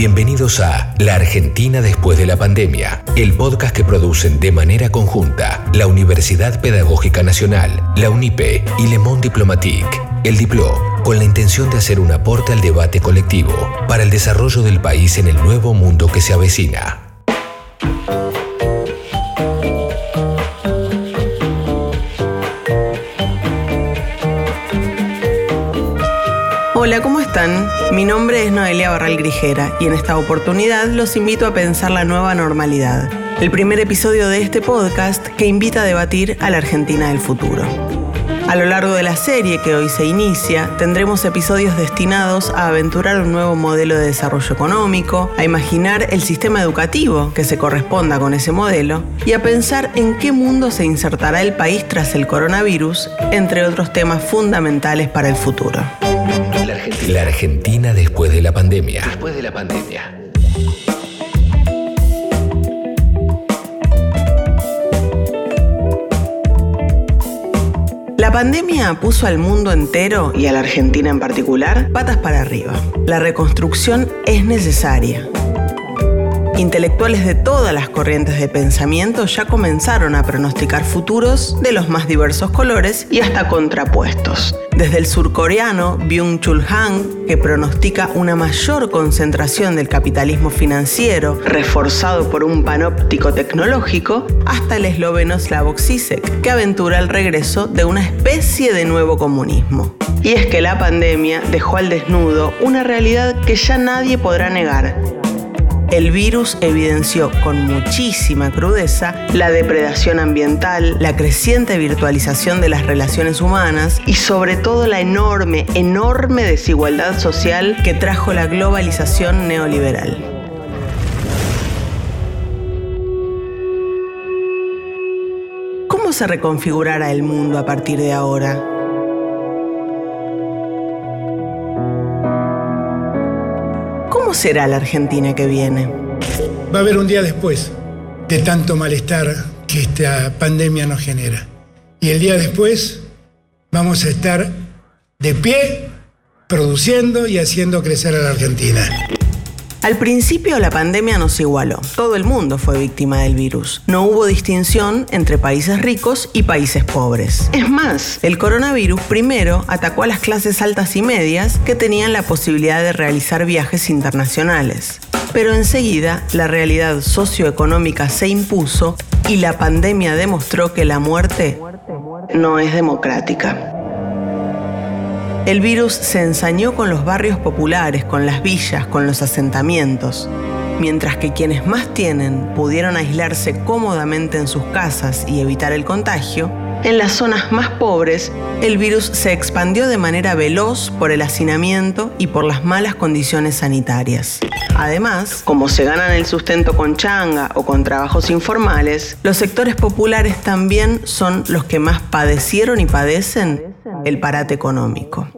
Bienvenidos a La Argentina después de la pandemia, el podcast que producen de manera conjunta la Universidad Pedagógica Nacional, la UNIPE y Le Monde Diplomatique, el Diplo, con la intención de hacer un aporte al debate colectivo para el desarrollo del país en el nuevo mundo que se avecina. Hola, ¿cómo están? Mi nombre es Noelia Barral Grijera y en esta oportunidad los invito a pensar la nueva normalidad, el primer episodio de este podcast que invita a debatir a la Argentina del futuro. A lo largo de la serie que hoy se inicia, tendremos episodios destinados a aventurar un nuevo modelo de desarrollo económico, a imaginar el sistema educativo que se corresponda con ese modelo y a pensar en qué mundo se insertará el país tras el coronavirus, entre otros temas fundamentales para el futuro. La Argentina, después de la pandemia. Después de la pandemia. La pandemia puso al mundo entero y a la Argentina en particular patas para arriba. La reconstrucción es necesaria. Intelectuales de todas las corrientes de pensamiento ya comenzaron a pronosticar futuros de los más diversos colores y hasta contrapuestos. Desde el surcoreano Byung-Chul Han, que pronostica una mayor concentración del capitalismo financiero, reforzado por un panóptico tecnológico, hasta el esloveno Slavoj Zizek, que aventura el regreso de una especie de nuevo comunismo. Y es que la pandemia dejó al desnudo una realidad que ya nadie podrá negar el virus evidenció con muchísima crudeza la depredación ambiental, la creciente virtualización de las relaciones humanas y sobre todo la enorme, enorme desigualdad social que trajo la globalización neoliberal. ¿Cómo se reconfigurará el mundo a partir de ahora? ¿Cómo será la Argentina que viene? Va a haber un día después de tanto malestar que esta pandemia nos genera. Y el día después vamos a estar de pie, produciendo y haciendo crecer a la Argentina. Al principio la pandemia nos igualó. Todo el mundo fue víctima del virus. No hubo distinción entre países ricos y países pobres. Es más, el coronavirus primero atacó a las clases altas y medias que tenían la posibilidad de realizar viajes internacionales. Pero enseguida la realidad socioeconómica se impuso y la pandemia demostró que la muerte no es democrática. El virus se ensañó con los barrios populares, con las villas, con los asentamientos. Mientras que quienes más tienen pudieron aislarse cómodamente en sus casas y evitar el contagio, en las zonas más pobres, el virus se expandió de manera veloz por el hacinamiento y por las malas condiciones sanitarias. Además, como se ganan el sustento con changa o con trabajos informales, los sectores populares también son los que más padecieron y padecen el parate económico.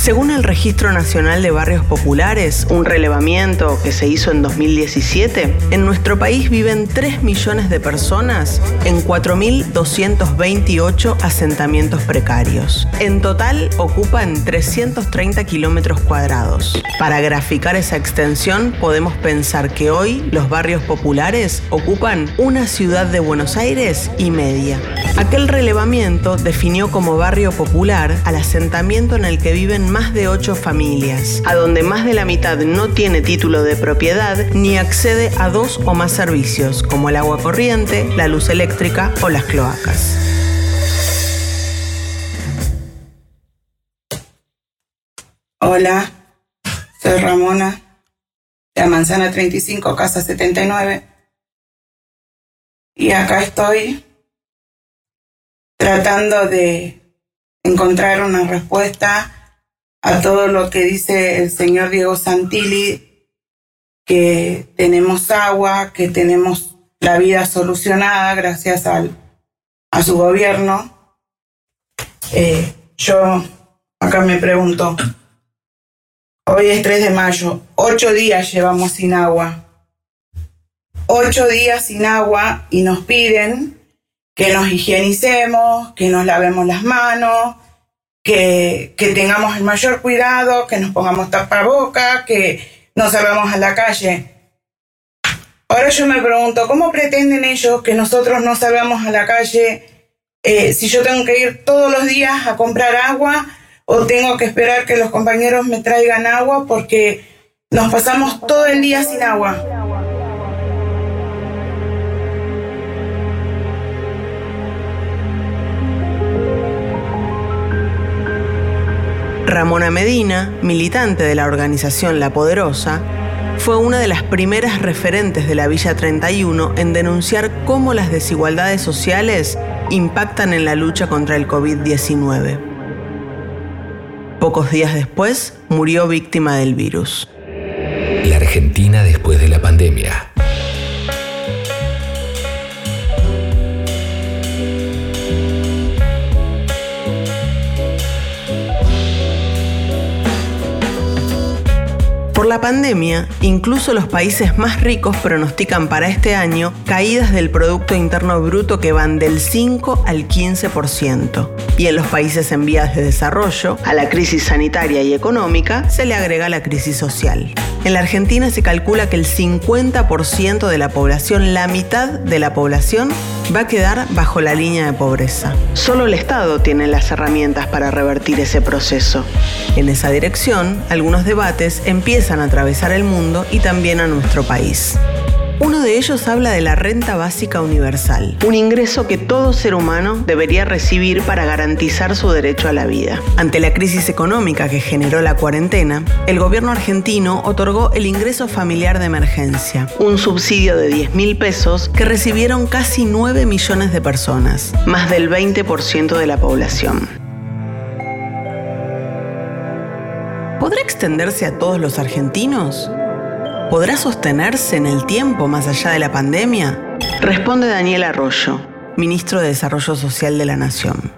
Según el Registro Nacional de Barrios Populares, un relevamiento que se hizo en 2017, en nuestro país viven 3 millones de personas en 4.228 asentamientos precarios. En total ocupan 330 kilómetros cuadrados. Para graficar esa extensión, podemos pensar que hoy los barrios populares ocupan una ciudad de Buenos Aires y media. Aquel relevamiento definió como barrio popular al asentamiento en el que viven más de ocho familias, a donde más de la mitad no tiene título de propiedad ni accede a dos o más servicios, como el agua corriente, la luz eléctrica o las cloacas. Hola, soy Ramona, de Manzana 35, Casa 79. Y acá estoy tratando de encontrar una respuesta a todo lo que dice el señor Diego Santilli, que tenemos agua, que tenemos la vida solucionada gracias al, a su gobierno. Eh, yo acá me pregunto, hoy es 3 de mayo, ocho días llevamos sin agua. Ocho días sin agua y nos piden que nos higienicemos, que nos lavemos las manos, que, tengamos el mayor cuidado, que nos pongamos tapaboca, que no salgamos a la calle. Ahora yo me pregunto, ¿cómo pretenden ellos que nosotros no salgamos a la calle eh, si yo tengo que ir todos los días a comprar agua o tengo que esperar que los compañeros me traigan agua porque nos pasamos todo el día sin agua? Ramona Medina, militante de la organización La Poderosa, fue una de las primeras referentes de la Villa 31 en denunciar cómo las desigualdades sociales impactan en la lucha contra el COVID-19. Pocos días después, murió víctima del virus. La Argentina después de la pandemia. La pandemia, incluso los países más ricos pronostican para este año caídas del Producto Interno Bruto que van del 5 al 15%. Y en los países en vías de desarrollo, a la crisis sanitaria y económica se le agrega la crisis social. En la Argentina se calcula que el 50% de la población, la mitad de la población, va a quedar bajo la línea de pobreza. Solo el Estado tiene las herramientas para revertir ese proceso. En esa dirección, algunos debates empiezan a atravesar el mundo y también a nuestro país. Uno de ellos habla de la renta básica universal, un ingreso que todo ser humano debería recibir para garantizar su derecho a la vida. Ante la crisis económica que generó la cuarentena, el gobierno argentino otorgó el ingreso familiar de emergencia, un subsidio de 10 mil pesos que recibieron casi 9 millones de personas, más del 20% de la población. ¿Podrá extenderse a todos los argentinos? ¿Podrá sostenerse en el tiempo más allá de la pandemia? Responde Daniel Arroyo, ministro de Desarrollo Social de la Nación.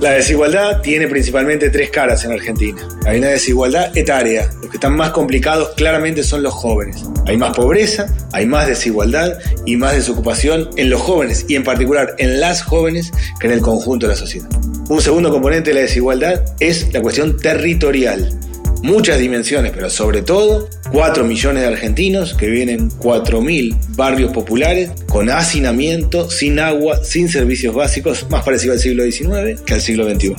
La desigualdad tiene principalmente tres caras en Argentina. Hay una desigualdad etaria. Los que están más complicados claramente son los jóvenes. Hay más pobreza, hay más desigualdad y más desocupación en los jóvenes y en particular en las jóvenes que en el conjunto de la sociedad. Un segundo componente de la desigualdad es la cuestión territorial muchas dimensiones, pero sobre todo 4 millones de argentinos que viven en 4.000 barrios populares con hacinamiento, sin agua, sin servicios básicos, más parecido al siglo XIX que al siglo XXI.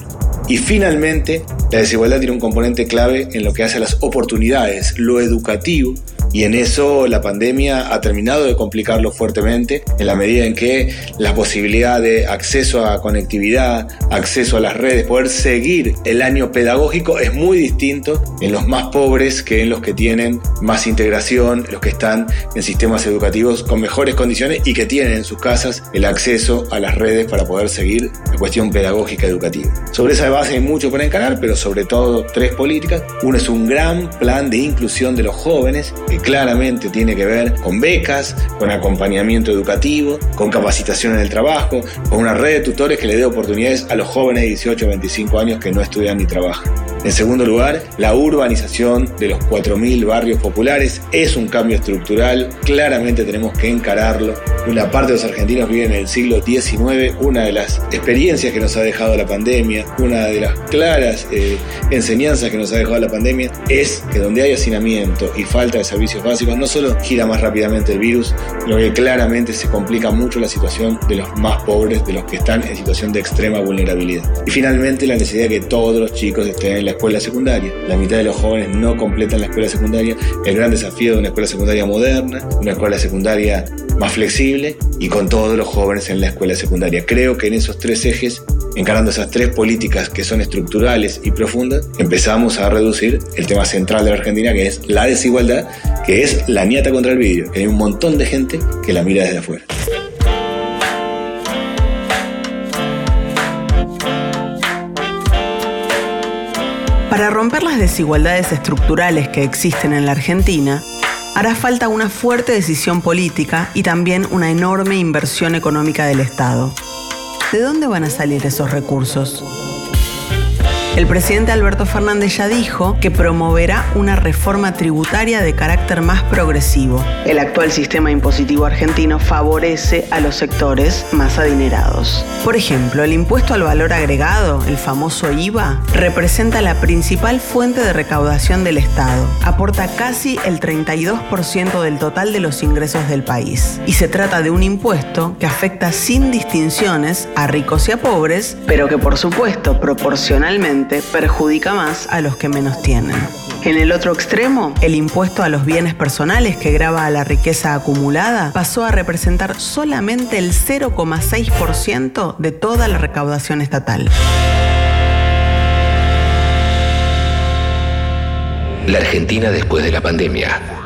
Y finalmente, la desigualdad tiene un componente clave en lo que hace a las oportunidades, lo educativo, y en eso la pandemia ha terminado de complicarlo fuertemente en la medida en que la posibilidad de acceso a conectividad, acceso a las redes, poder seguir el año pedagógico es muy distinto en los más pobres que en los que tienen más integración, los que están en sistemas educativos con mejores condiciones y que tienen en sus casas el acceso a las redes para poder seguir la cuestión pedagógica educativa. Sobre esa base hay mucho para encarar, pero sobre todo tres políticas. Uno es un gran plan de inclusión de los jóvenes claramente tiene que ver con becas, con acompañamiento educativo, con capacitación en el trabajo, con una red de tutores que le dé oportunidades a los jóvenes de 18 a 25 años que no estudian ni trabajan. En segundo lugar, la urbanización de los 4.000 barrios populares es un cambio estructural, claramente tenemos que encararlo. Una parte de los argentinos viven en el siglo XIX, una de las experiencias que nos ha dejado la pandemia, una de las claras eh, enseñanzas que nos ha dejado la pandemia es que donde hay hacinamiento y falta de servicios básicos, no solo gira más rápidamente el virus, sino que claramente se complica mucho la situación de los más pobres, de los que están en situación de extrema vulnerabilidad. Y finalmente la necesidad de que todos los chicos estén en la escuela secundaria. La mitad de los jóvenes no completan la escuela secundaria. El gran desafío de una escuela secundaria moderna, una escuela secundaria más flexible y con todos los jóvenes en la escuela secundaria. Creo que en esos tres ejes encarando esas tres políticas que son estructurales y profundas, empezamos a reducir el tema central de la Argentina, que es la desigualdad, que es la nieta contra el vidrio, que hay un montón de gente que la mira desde afuera. Desigualdades estructurales que existen en la Argentina, hará falta una fuerte decisión política y también una enorme inversión económica del Estado. ¿De dónde van a salir esos recursos? El presidente Alberto Fernández ya dijo que promoverá una reforma tributaria de carácter más progresivo. El actual sistema impositivo argentino favorece a los sectores más adinerados. Por ejemplo, el impuesto al valor agregado, el famoso IVA, representa la principal fuente de recaudación del Estado. Aporta casi el 32% del total de los ingresos del país. Y se trata de un impuesto que afecta sin distinciones a ricos y a pobres, pero que por supuesto proporcionalmente perjudica más a los que menos tienen. En el otro extremo, el impuesto a los bienes personales que graba a la riqueza acumulada pasó a representar solamente el 0,6% de toda la recaudación estatal. La Argentina después de la pandemia.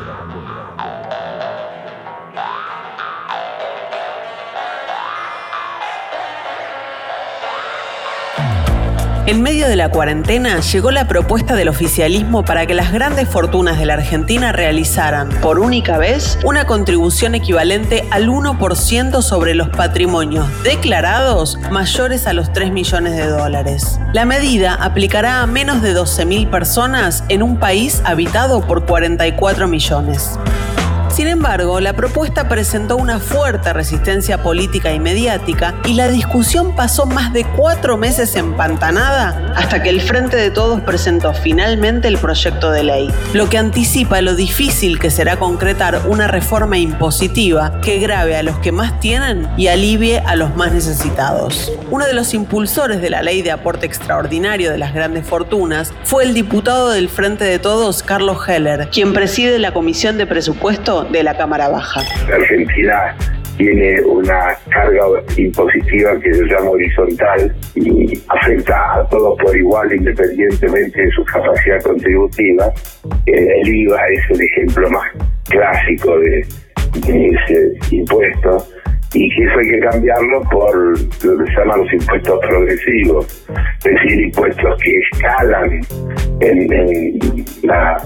En medio de la cuarentena llegó la propuesta del oficialismo para que las grandes fortunas de la Argentina realizaran, por única vez, una contribución equivalente al 1% sobre los patrimonios declarados mayores a los 3 millones de dólares. La medida aplicará a menos de 12.000 personas en un país habitado por 44 millones. Sin embargo, la propuesta presentó una fuerte resistencia política y mediática y la discusión pasó más de cuatro meses empantanada hasta que el Frente de Todos presentó finalmente el proyecto de ley, lo que anticipa lo difícil que será concretar una reforma impositiva que grave a los que más tienen y alivie a los más necesitados. Uno de los impulsores de la ley de aporte extraordinario de las grandes fortunas fue el diputado del Frente de Todos, Carlos Heller, quien preside la Comisión de Presupuesto de la Cámara Baja. La Argentina tiene una carga impositiva que se llama horizontal y afecta a todos por igual independientemente de su capacidad contributiva. El IVA es el ejemplo más clásico de, ese impuesto y que eso hay que cambiarlo por lo que se llaman los impuestos progresivos, es decir, impuestos que escalan en la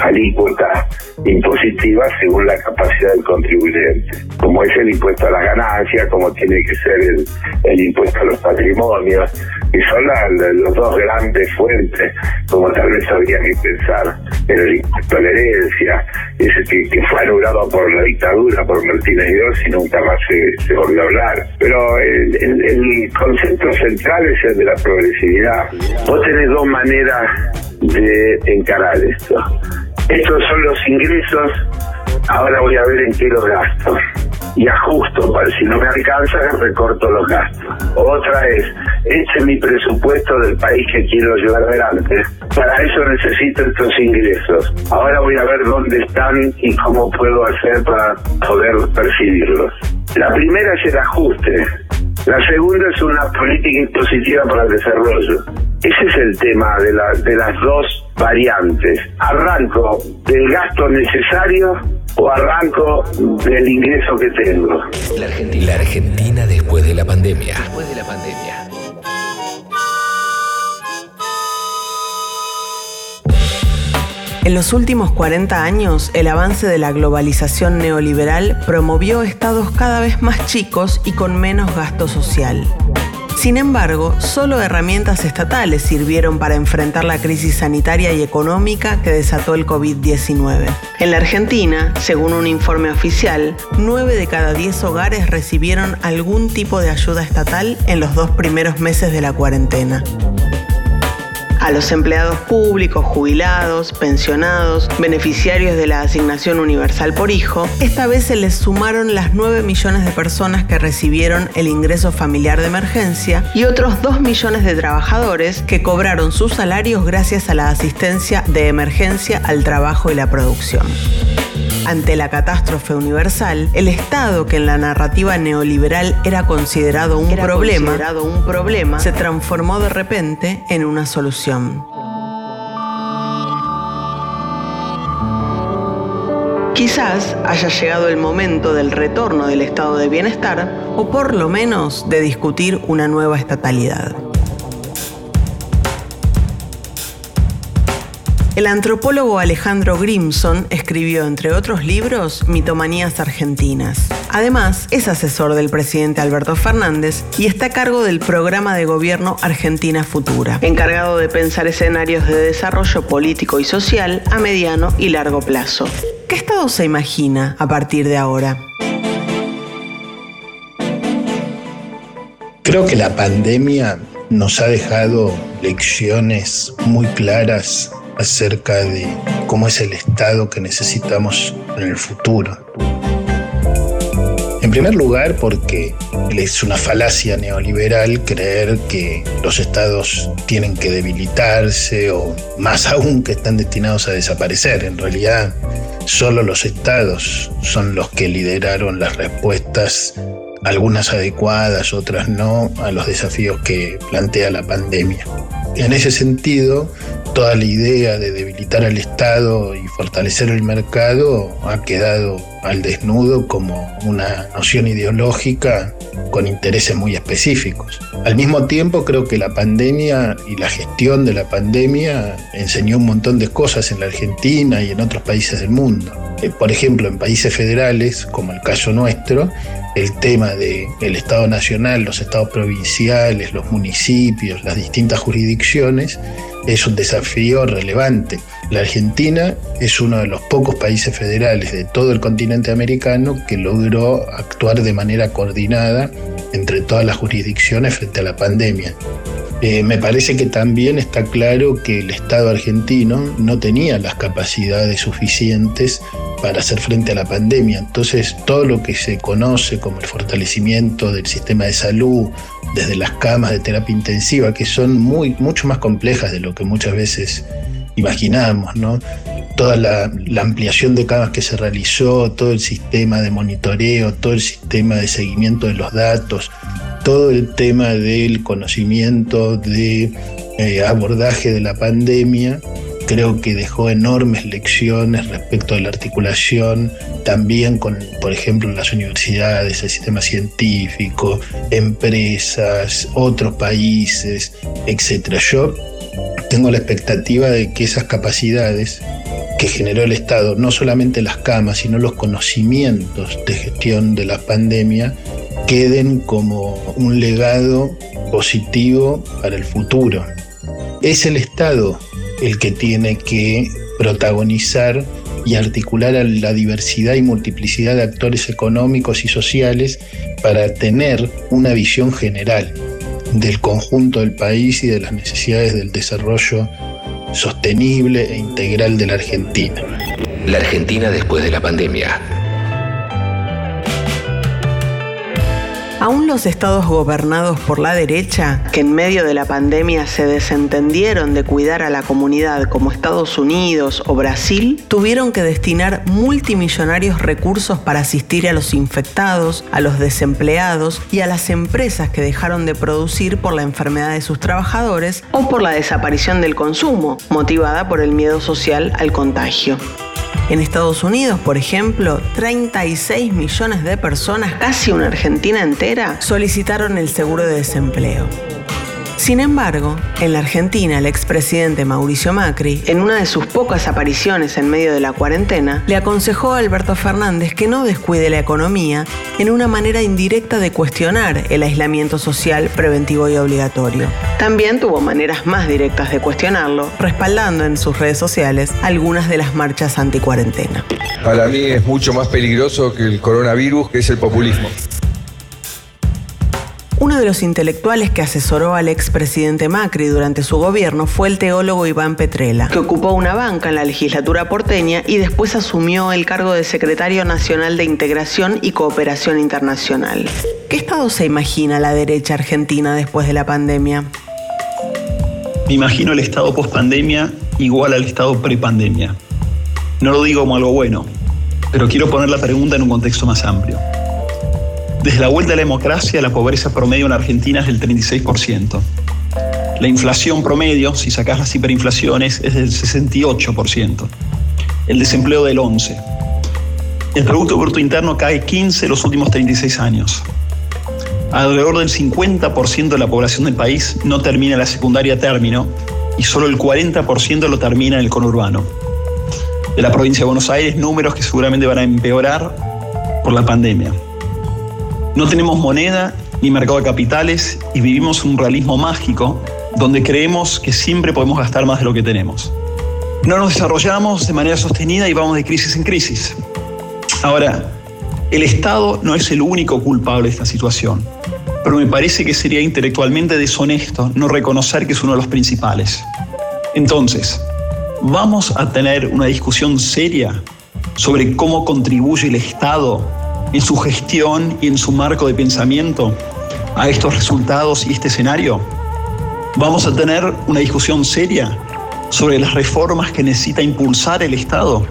alícuota impositiva según la capacidad del contribuyente, como es el impuesto a las ganancias, como tiene que ser el, el impuesto a los patrimonios, que son las dos grandes fuentes, como tal vez habría que pensar en la herencia, ese que, fue anulado por la dictadura, por Martínez Dios y nunca más se, volvió a hablar. Pero el, el concepto central es el de la progresividad. Vos tenés dos maneras de encarar esto. Estos son los ingresos, ahora voy a ver en qué los gasto. Y ajusto, para si no me alcanza, recorto los gastos. Otra es, este es mi presupuesto del país que quiero llevar adelante. Para eso necesito estos ingresos. Ahora voy a ver dónde están y cómo puedo hacer para poder percibirlos. La primera es el ajuste. La segunda es una política impositiva para el desarrollo. Ese es el tema de, de las dos variantes. Arranco del gasto necesario o arranco del ingreso que tengo. La Argentina, la Argentina después de la pandemia. Después de la pandemia. En los últimos 40 años, el avance de la globalización neoliberal promovió estados cada vez más chicos y con menos gasto social. Sin embargo, solo herramientas estatales sirvieron para enfrentar la crisis sanitaria y económica que desató el COVID-19. En la Argentina, según un informe oficial, 9 de cada 10 hogares recibieron algún tipo de ayuda estatal en los dos primeros meses de la cuarentena. A los empleados públicos, jubilados, pensionados, beneficiarios de la asignación universal por hijo, esta vez se les sumaron las 9 millones de personas que recibieron el ingreso familiar de emergencia y otros 2 millones de trabajadores que cobraron sus salarios gracias a la asistencia de emergencia al trabajo y la producción ante la catástrofe universal, el Estado, que en la narrativa neoliberal era considerado un, problema, un problema, se transformó de repente en una solución. Quizás haya llegado el momento del retorno del estado de bienestar o por lo menos de discutir una nueva estatalidad. El antropólogo Alejandro Grimson escribió, entre otros libros, Mitomanías Argentinas. Además, es asesor del presidente Alberto Fernández y está a cargo del programa de gobierno Argentina Futura, encargado de pensar escenarios de desarrollo político y social a mediano y largo plazo. ¿Qué estado se imagina a partir de ahora? Creo que la pandemia nos ha dejado lecciones muy claras acerca de cómo es el Estado que necesitamos en el futuro. En primer lugar, porque es una falacia neoliberal creer que los estados tienen que debilitarse o más aún que están destinados a desaparecer. En realidad, solo los estados son los que lideraron las respuestas, algunas adecuadas, otras no, a los desafíos que plantea la pandemia. En ese sentido, toda la idea de debilitar al Estado y fortalecer el mercado ha quedado al desnudo como una noción ideológica con intereses muy específicos. Al mismo tiempo creo que la pandemia y la gestión de la pandemia enseñó un montón de cosas en la Argentina y en otros países del mundo. Eh, por ejemplo, en países federales, como el caso nuestro, el tema del Estado Nacional, los estados provinciales, los municipios, las distintas jurisdicciones, es un desafío relevante. La Argentina es uno de los pocos países federales de todo el continente americano que logró actuar de manera coordinada entre todas las jurisdicciones frente a la pandemia. Eh, me parece que también está claro que el Estado argentino no tenía las capacidades suficientes para hacer frente a la pandemia. Entonces, todo lo que se conoce como el fortalecimiento del sistema de salud, desde las camas de terapia intensiva, que son muy, mucho más complejas de lo que muchas veces imaginamos, ¿no? Toda la, la, ampliación de camas que se realizó, todo el sistema de monitoreo, todo el sistema de seguimiento de los datos, todo el tema del conocimiento de eh, abordaje de la pandemia, creo que dejó enormes lecciones respecto a la articulación, también con, por ejemplo, las universidades, el sistema científico, empresas, otros países, etc. Yo tengo la expectativa de que esas capacidades que generó el Estado, no solamente las camas, sino los conocimientos de gestión de la pandemia, queden como un legado positivo para el futuro. Es el Estado el que tiene que protagonizar y articular a la diversidad y multiplicidad de actores económicos y sociales para tener una visión general del conjunto del país y de las necesidades del desarrollo sostenible e integral de la Argentina. La Argentina después de la pandemia Aún los estados gobernados por la derecha, que en medio de la pandemia se desentendieron de cuidar a la comunidad como Estados Unidos o Brasil, tuvieron que destinar multimillonarios recursos para asistir a los infectados, a los desempleados y a las empresas que dejaron de producir por la enfermedad de sus trabajadores o por la desaparición del consumo, motivada por el miedo social al contagio. En Estados Unidos, por ejemplo, 36 millones de personas, casi una Argentina entera, solicitaron el seguro de desempleo. Sin embargo, en la Argentina, el expresidente Mauricio Macri, en una de sus pocas apariciones en medio de la cuarentena, le aconsejó a Alberto Fernández que no descuide la economía en una manera indirecta de cuestionar el aislamiento social preventivo y obligatorio. También tuvo maneras más directas de cuestionarlo, respaldando en sus redes sociales algunas de las marchas anticuarentena. Para mí es mucho más peligroso que el coronavirus, que es el populismo. Uno de los intelectuales que asesoró al expresidente Macri durante su gobierno fue el teólogo Iván Petrela, que ocupó una banca en la legislatura porteña y después asumió el cargo de secretario nacional de Integración y Cooperación Internacional. ¿Qué estado se imagina la derecha argentina después de la pandemia? Me imagino el estado post-pandemia igual al estado pre-pandemia. No lo digo como algo bueno, pero quiero poner la pregunta en un contexto más amplio. Desde la vuelta a la democracia, la pobreza promedio en Argentina es del 36%. La inflación promedio, si sacas las hiperinflaciones, es del 68%. El desempleo del 11%. El Producto Bruto Interno cae 15 los últimos 36 años. Alrededor del 50% de la población del país no termina la secundaria término y solo el 40% lo termina en el conurbano. De la provincia de Buenos Aires, números que seguramente van a empeorar por la pandemia. No tenemos moneda ni mercado de capitales y vivimos un realismo mágico donde creemos que siempre podemos gastar más de lo que tenemos. No nos desarrollamos de manera sostenida y vamos de crisis en crisis. Ahora, el Estado no es el único culpable de esta situación, pero me parece que sería intelectualmente deshonesto no reconocer que es uno de los principales. Entonces, ¿vamos a tener una discusión seria sobre cómo contribuye el Estado en su gestión y en su marco de pensamiento a estos resultados y este escenario? ¿Vamos a tener una discusión seria sobre las reformas que necesita impulsar el Estado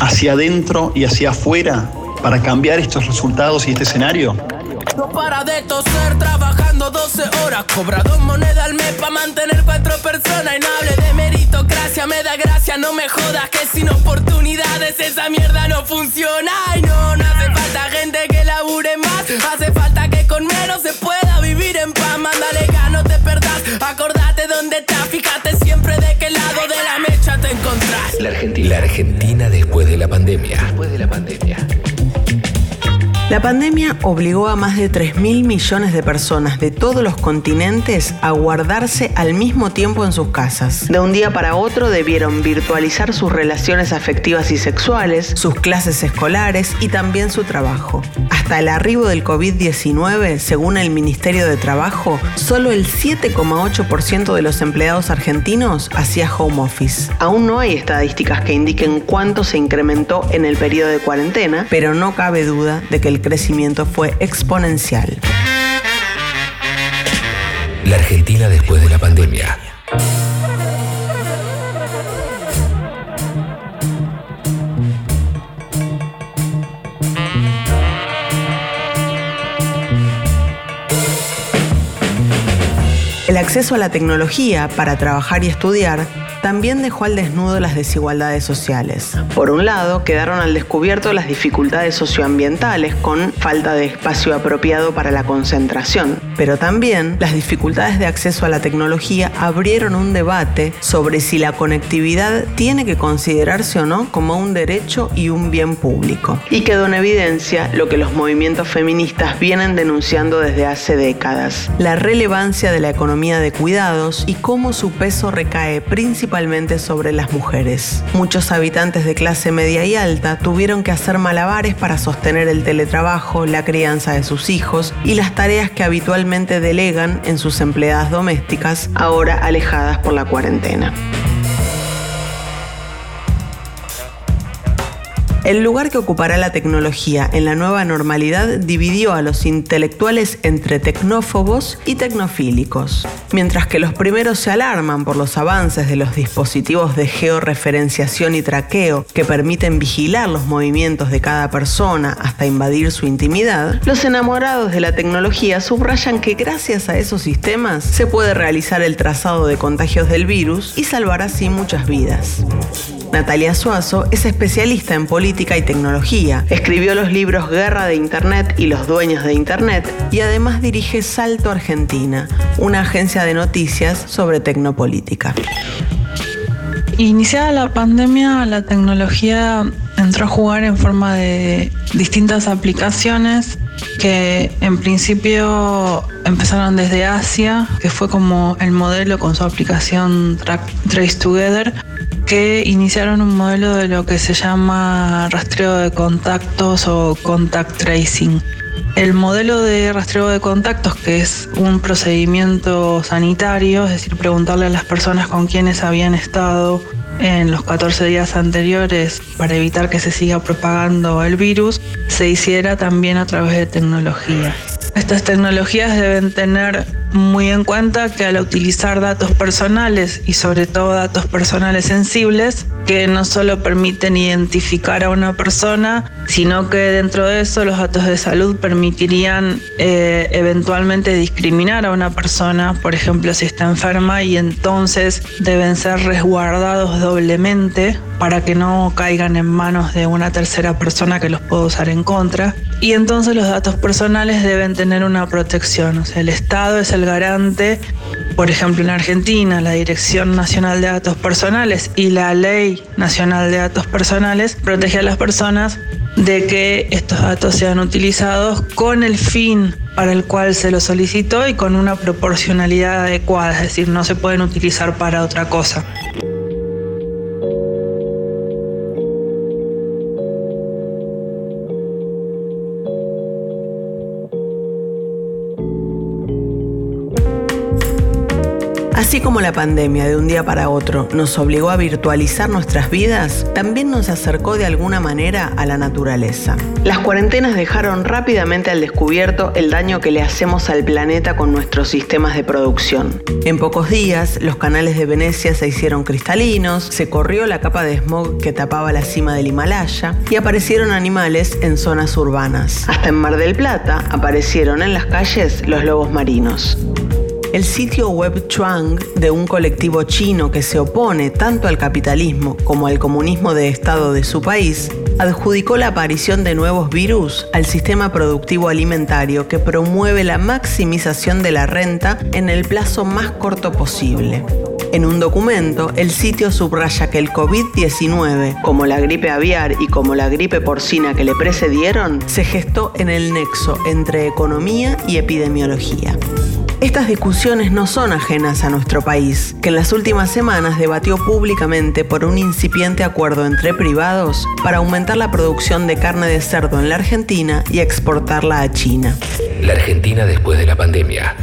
hacia adentro y hacia afuera para cambiar estos resultados y este escenario? No para de toser, trabajando 12 horas. Cobra dos monedas al mes para mantener cuatro personas. Y no hable de meritocracia, me da gracia, no me jodas. Que sin oportunidades esa mierda no funciona. Ay, no, no hace falta gente que labure más. Hace falta que con menos se pueda vivir en paz. Mándale no te perdás. Acordate dónde estás, fíjate siempre de qué lado de la mecha te encontrás. La Argentina, la Argentina después de la pandemia. Después de la pandemia. La pandemia obligó a más de 3 mil millones de personas de todos los continentes a guardarse al mismo tiempo en sus casas. De un día para otro debieron virtualizar sus relaciones afectivas y sexuales, sus clases escolares y también su trabajo. Hasta el arribo del COVID-19, según el Ministerio de Trabajo, solo el 7,8% de los empleados argentinos hacía home office. Aún no hay estadísticas que indiquen cuánto se incrementó en el periodo de cuarentena, pero no cabe duda de que el crecimiento fue exponencial. La Argentina después de la pandemia. El acceso a la tecnología para trabajar y estudiar también dejó al desnudo las desigualdades sociales. Por un lado, quedaron al descubierto las dificultades socioambientales con falta de espacio apropiado para la concentración, pero también las dificultades de acceso a la tecnología abrieron un debate sobre si la conectividad tiene que considerarse o no como un derecho y un bien público. Y quedó en evidencia lo que los movimientos feministas vienen denunciando desde hace décadas, la relevancia de la economía de cuidados y cómo su peso recae principalmente sobre las mujeres. Muchos habitantes de clase media y alta tuvieron que hacer malabares para sostener el teletrabajo, la crianza de sus hijos y las tareas que habitualmente delegan en sus empleadas domésticas, ahora alejadas por la cuarentena. El lugar que ocupará la tecnología en la nueva normalidad dividió a los intelectuales entre tecnófobos y tecnofílicos. Mientras que los primeros se alarman por los avances de los dispositivos de georreferenciación y traqueo que permiten vigilar los movimientos de cada persona hasta invadir su intimidad, los enamorados de la tecnología subrayan que gracias a esos sistemas se puede realizar el trazado de contagios del virus y salvar así muchas vidas. Natalia Suazo es especialista en política y tecnología. Escribió los libros Guerra de Internet y Los Dueños de Internet y además dirige Salto Argentina, una agencia de noticias sobre tecnopolítica. Iniciada la pandemia, la tecnología entró a jugar en forma de distintas aplicaciones que en principio empezaron desde Asia, que fue como el modelo con su aplicación Trace Together, que iniciaron un modelo de lo que se llama rastreo de contactos o contact tracing. El modelo de rastreo de contactos, que es un procedimiento sanitario, es decir, preguntarle a las personas con quienes habían estado en los 14 días anteriores para evitar que se siga propagando el virus, se hiciera también a través de tecnología. Estas tecnologías deben tener muy en cuenta que al utilizar datos personales y sobre todo datos personales sensibles, que no solo permiten identificar a una persona, sino que dentro de eso los datos de salud permitirían eh, eventualmente discriminar a una persona, por ejemplo si está enferma, y entonces deben ser resguardados doblemente para que no caigan en manos de una tercera persona que los pueda usar en contra. Y entonces los datos personales deben tener una protección. O sea, el Estado es el garante, por ejemplo, en Argentina, la Dirección Nacional de Datos Personales y la Ley Nacional de Datos Personales protege a las personas de que estos datos sean utilizados con el fin para el cual se lo solicitó y con una proporcionalidad adecuada, es decir, no se pueden utilizar para otra cosa. Así como la pandemia de un día para otro nos obligó a virtualizar nuestras vidas, también nos acercó de alguna manera a la naturaleza. Las cuarentenas dejaron rápidamente al descubierto el daño que le hacemos al planeta con nuestros sistemas de producción. En pocos días, los canales de Venecia se hicieron cristalinos, se corrió la capa de smog que tapaba la cima del Himalaya y aparecieron animales en zonas urbanas. Hasta en Mar del Plata aparecieron en las calles los lobos marinos. El sitio web Chuang de un colectivo chino que se opone tanto al capitalismo como al comunismo de Estado de su país, adjudicó la aparición de nuevos virus al sistema productivo alimentario que promueve la maximización de la renta en el plazo más corto posible. En un documento, el sitio subraya que el COVID-19, como la gripe aviar y como la gripe porcina que le precedieron, se gestó en el nexo entre economía y epidemiología. Estas discusiones no son ajenas a nuestro país, que en las últimas semanas debatió públicamente por un incipiente acuerdo entre privados para aumentar la producción de carne de cerdo en la Argentina y exportarla a China. La Argentina después de la pandemia.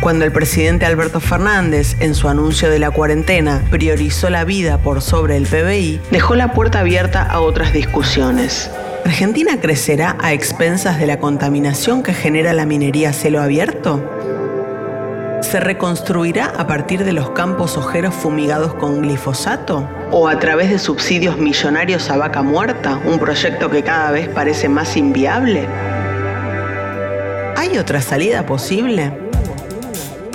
Cuando el presidente Alberto Fernández, en su anuncio de la cuarentena, priorizó la vida por sobre el PBI, dejó la puerta abierta a otras discusiones. ¿Argentina crecerá a expensas de la contaminación que genera la minería a cielo abierto? ¿Se reconstruirá a partir de los campos ojeros fumigados con glifosato? ¿O a través de subsidios millonarios a vaca muerta, un proyecto que cada vez parece más inviable? ¿Hay otra salida posible?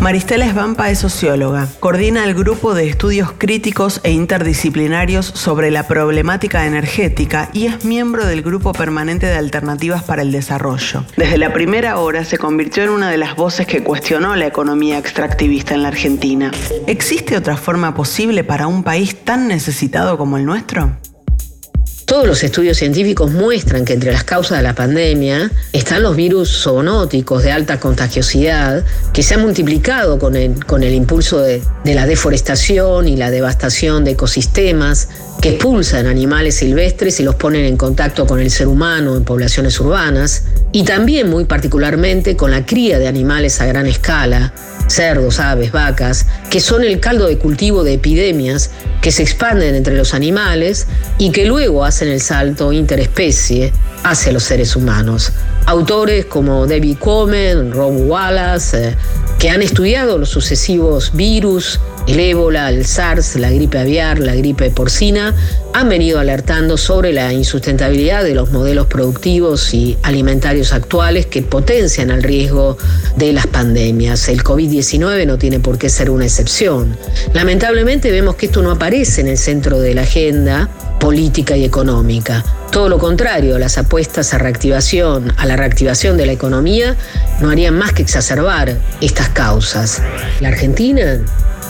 Maristela Esbampa es socióloga, coordina el grupo de estudios críticos e interdisciplinarios sobre la problemática energética y es miembro del grupo permanente de alternativas para el desarrollo. Desde la primera hora se convirtió en una de las voces que cuestionó la economía extractivista en la Argentina. ¿Existe otra forma posible para un país tan necesitado como el nuestro? Todos los estudios científicos muestran que entre las causas de la pandemia están los virus zoonóticos de alta contagiosidad que se han multiplicado con el, con el impulso de, de la deforestación y la devastación de ecosistemas que expulsan animales silvestres y los ponen en contacto con el ser humano en poblaciones urbanas, y también muy particularmente con la cría de animales a gran escala, cerdos, aves, vacas, que son el caldo de cultivo de epidemias que se expanden entre los animales y que luego hacen el salto interespecie hacia los seres humanos. Autores como David Comen, Rob Wallace, eh, que han estudiado los sucesivos virus, el ébola, el SARS, la gripe aviar, la gripe porcina, han venido alertando sobre la insustentabilidad de los modelos productivos y alimentarios actuales que potencian el riesgo de las pandemias. El COVID-19 no tiene por qué ser una excepción. Lamentablemente vemos que esto no aparece en el centro de la agenda política y económica. Todo lo contrario, las apuestas a reactivación, a la reactivación de la economía, no harían más que exacerbar estas causas. La Argentina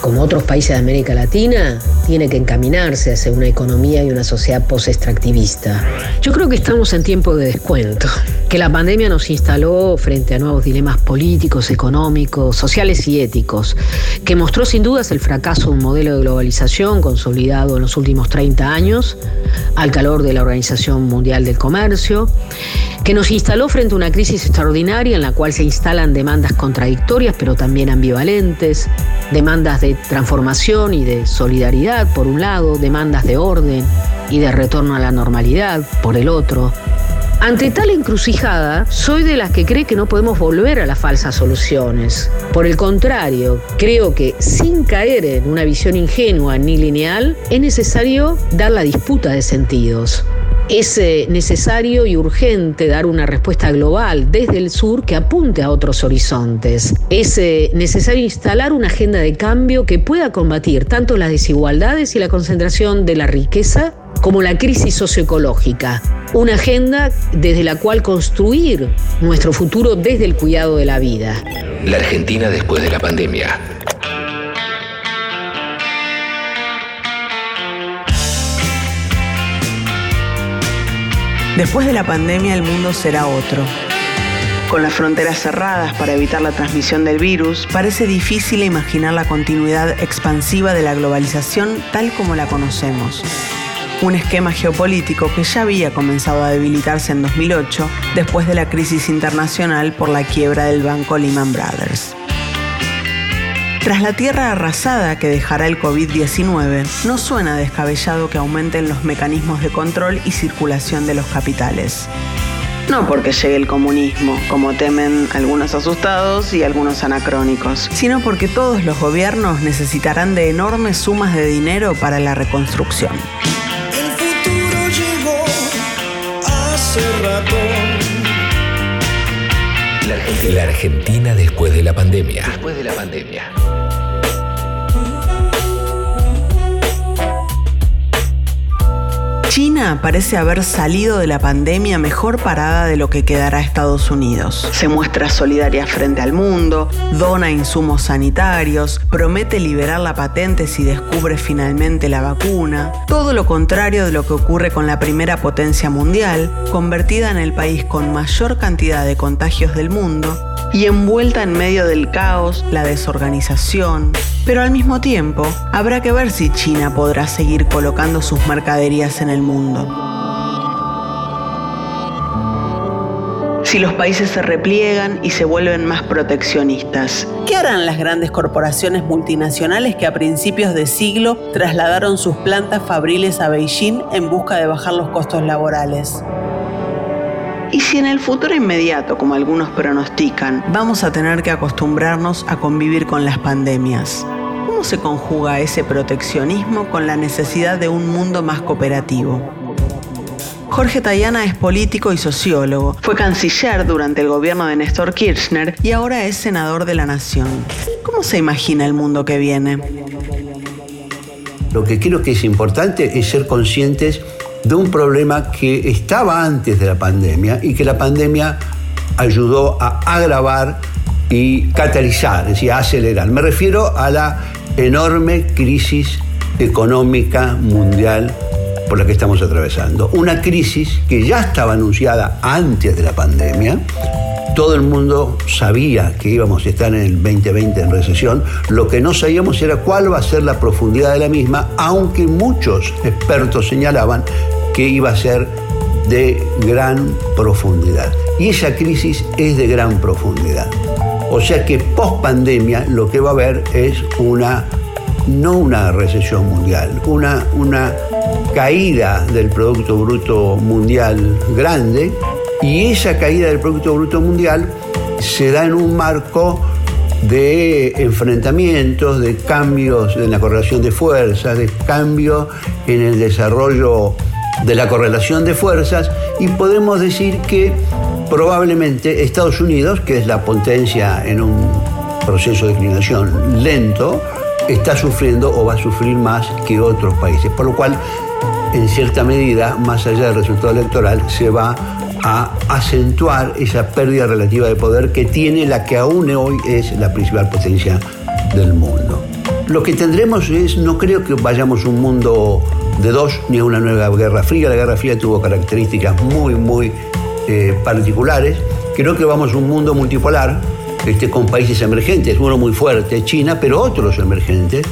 como otros países de América Latina, tiene que encaminarse hacia una economía y una sociedad post-extractivista. Yo creo que estamos en tiempo de descuento, que la pandemia nos instaló frente a nuevos dilemas políticos, económicos, sociales y éticos, que mostró sin dudas el fracaso de un modelo de globalización consolidado en los últimos 30 años, al calor de la Organización Mundial del Comercio, que nos instaló frente a una crisis extraordinaria en la cual se instalan demandas contradictorias pero también ambivalentes, demandas de transformación y de solidaridad por un lado, demandas de orden y de retorno a la normalidad por el otro. Ante tal encrucijada, soy de las que cree que no podemos volver a las falsas soluciones. Por el contrario, creo que sin caer en una visión ingenua ni lineal, es necesario dar la disputa de sentidos. Es eh, necesario y urgente dar una respuesta global desde el sur que apunte a otros horizontes. Es eh, necesario instalar una agenda de cambio que pueda combatir tanto las desigualdades y la concentración de la riqueza como la crisis socioecológica. Una agenda desde la cual construir nuestro futuro desde el cuidado de la vida. La Argentina después de la pandemia. Después de la pandemia el mundo será otro. Con las fronteras cerradas para evitar la transmisión del virus, parece difícil imaginar la continuidad expansiva de la globalización tal como la conocemos. Un esquema geopolítico que ya había comenzado a debilitarse en 2008 después de la crisis internacional por la quiebra del banco Lehman Brothers. Tras la tierra arrasada que dejará el COVID-19, no suena descabellado que aumenten los mecanismos de control y circulación de los capitales. No porque llegue el comunismo, como temen algunos asustados y algunos anacrónicos, sino porque todos los gobiernos necesitarán de enormes sumas de dinero para la reconstrucción. Hace rato. La Argentina, la Argentina después de la pandemia. Después de la pandemia. China parece haber salido de la pandemia mejor parada de lo que quedará Estados Unidos. Se muestra solidaria frente al mundo, dona insumos sanitarios, promete liberar la patente si descubre finalmente la vacuna. Todo lo contrario de lo que ocurre con la primera potencia mundial, convertida en el país con mayor cantidad de contagios del mundo y envuelta en medio del caos, la desorganización. Pero al mismo tiempo, habrá que ver si China podrá seguir colocando sus mercaderías en el mundo. Si los países se repliegan y se vuelven más proteccionistas, ¿qué harán las grandes corporaciones multinacionales que a principios de siglo trasladaron sus plantas fabriles a Beijing en busca de bajar los costos laborales? Y si en el futuro inmediato, como algunos pronostican, vamos a tener que acostumbrarnos a convivir con las pandemias, ¿cómo se conjuga ese proteccionismo con la necesidad de un mundo más cooperativo? Jorge Tayana es político y sociólogo, fue canciller durante el gobierno de Néstor Kirchner y ahora es senador de la Nación. ¿Cómo se imagina el mundo que viene? Lo que creo que es importante es ser conscientes de un problema que estaba antes de la pandemia y que la pandemia ayudó a agravar y catalizar, es decir, a acelerar. Me refiero a la enorme crisis económica mundial por la que estamos atravesando. Una crisis que ya estaba anunciada antes de la pandemia. Todo el mundo sabía que íbamos a estar en el 2020 en recesión. Lo que no sabíamos era cuál va a ser la profundidad de la misma, aunque muchos expertos señalaban que iba a ser de gran profundidad. Y esa crisis es de gran profundidad. O sea que post pandemia lo que va a haber es una, no una recesión mundial, una, una caída del Producto Bruto Mundial grande y esa caída del Producto Bruto Mundial se da en un marco de enfrentamientos, de cambios en la correlación de fuerzas, de cambios en el desarrollo de la correlación de fuerzas y podemos decir que probablemente Estados Unidos, que es la potencia en un proceso de declinación lento, está sufriendo o va a sufrir más que otros países. Por lo cual, en cierta medida, más allá del resultado electoral, se va a acentuar esa pérdida relativa de poder que tiene la que aún hoy es la principal potencia del mundo. Lo que tendremos es, no creo que vayamos a un mundo de dos ni a una nueva guerra fría. La guerra fría tuvo características muy, muy eh, particulares. Creo que vamos a un mundo multipolar, este, con países emergentes, uno muy fuerte, China, pero otros emergentes,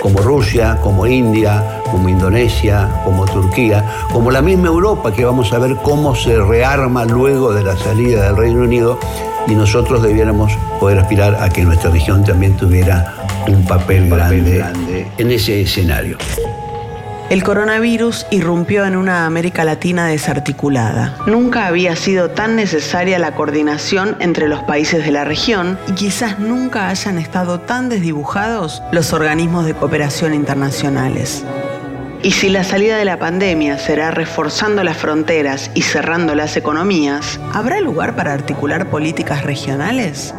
como Rusia, como India, como Indonesia, como Turquía, como la misma Europa, que vamos a ver cómo se rearma luego de la salida del Reino Unido y nosotros debiéramos poder aspirar a que nuestra región también tuviera un papel, grande, grande en ese escenario. El coronavirus irrumpió en una América Latina desarticulada. Nunca había sido tan necesaria la coordinación entre los países de la región y quizás nunca hayan estado tan desdibujados los organismos de cooperación internacionales. Y si la salida de la pandemia será reforzando las fronteras y cerrando las economías, ¿habrá lugar para articular políticas regionales?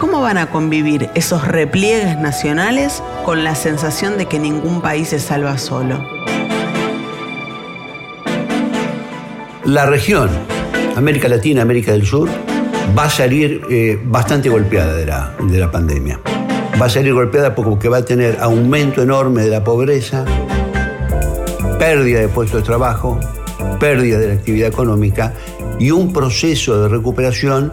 ¿Cómo van a convivir esos repliegues nacionales con la sensación de que ningún país se salva solo? La región, América Latina, América del Sur, va a salir eh, bastante golpeada de la, de la pandemia. Va a salir golpeada porque va a tener aumento enorme de la pobreza, pérdida de puestos de trabajo, pérdida de la actividad económica y un proceso de recuperación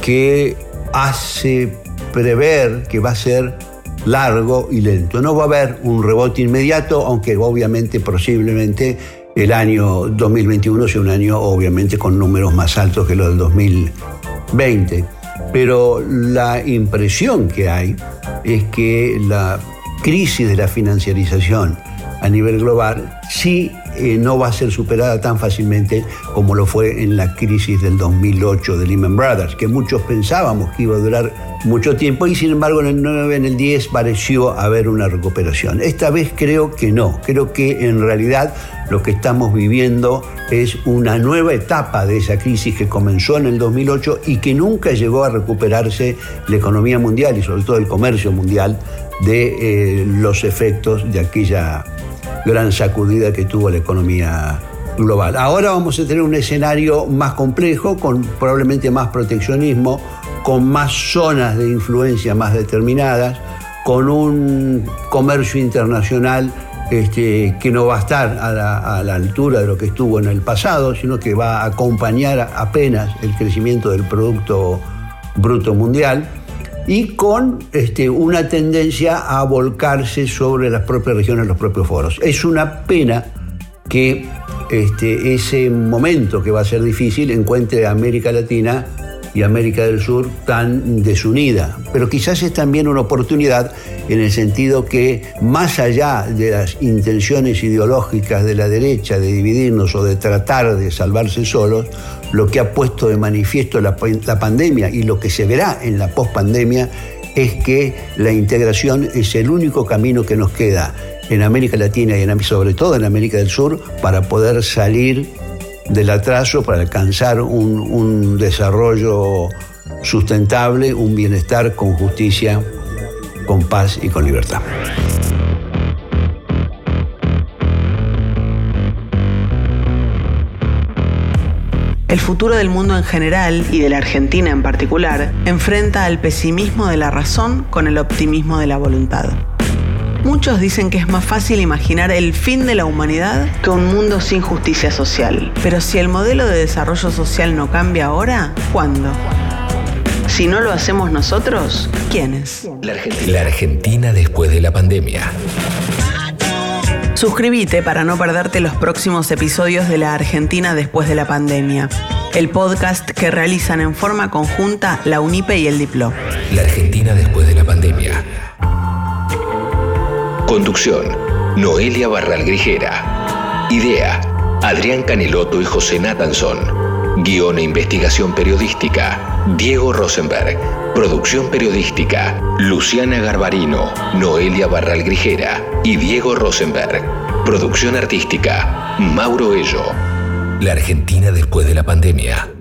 que hace prever que va a ser largo y lento. No va a haber un rebote inmediato, aunque obviamente posiblemente el año 2021 sea un año obviamente con números más altos que los del 2020. Pero la impresión que hay es que la crisis de la financiarización a nivel global sí eh, no va a ser superada tan fácilmente como lo fue en la crisis del 2008 de Lehman Brothers, que muchos pensábamos que iba a durar mucho tiempo y sin embargo en el 9, en el 10 pareció haber una recuperación. Esta vez creo que no, creo que en realidad lo que estamos viviendo es una nueva etapa de esa crisis que comenzó en el 2008 y que nunca llegó a recuperarse la economía mundial y sobre todo el comercio mundial de eh, los efectos de aquella gran sacudida que tuvo la economía global. Ahora vamos a tener un escenario más complejo, con probablemente más proteccionismo, con más zonas de influencia más determinadas, con un comercio internacional este, que no va a estar a la, a la, altura de lo que estuvo en el pasado, sino que va a acompañar apenas el crecimiento del Producto Bruto Mundial y con este, una tendencia a volcarse sobre las propias regiones, los propios foros. Es una pena que este, ese momento que va a ser difícil encuentre a América Latina y América del Sur tan desunida. Pero quizás es también una oportunidad en el sentido que más allá de las intenciones ideológicas de la derecha de dividirnos o de tratar de salvarse solos, lo que ha puesto de manifiesto la, pandemia y lo que se verá en la pospandemia es que la integración es el único camino que nos queda en América Latina y sobre todo en América del Sur para poder salir del atraso para alcanzar un desarrollo sustentable, un bienestar con justicia, con paz y con libertad. El futuro del mundo en general y de la Argentina en particular enfrenta al pesimismo de la razón con el optimismo de la voluntad. Muchos dicen que es más fácil imaginar el fin de la humanidad que un mundo sin justicia social. Pero si el modelo de desarrollo social no cambia ahora, ¿cuándo? Si no lo hacemos nosotros, ¿quiénes? La Argentina, la Argentina después de la pandemia. Suscríbete para no perderte los próximos episodios de La Argentina después de la pandemia, el podcast que realizan en forma conjunta la UNIPE y el Diplo. La Argentina después de la pandemia. Conducción, Noelia Barral Grijera. Idea, Adrián Caneloto y José Nathanson. Guión e investigación periodística, Diego Rosenberg. Producción periodística, Luciana Garbarino, Noelia Barral Grijera y Diego Rosenberg. Producción artística, Mauro Ello. La Argentina después de la pandemia.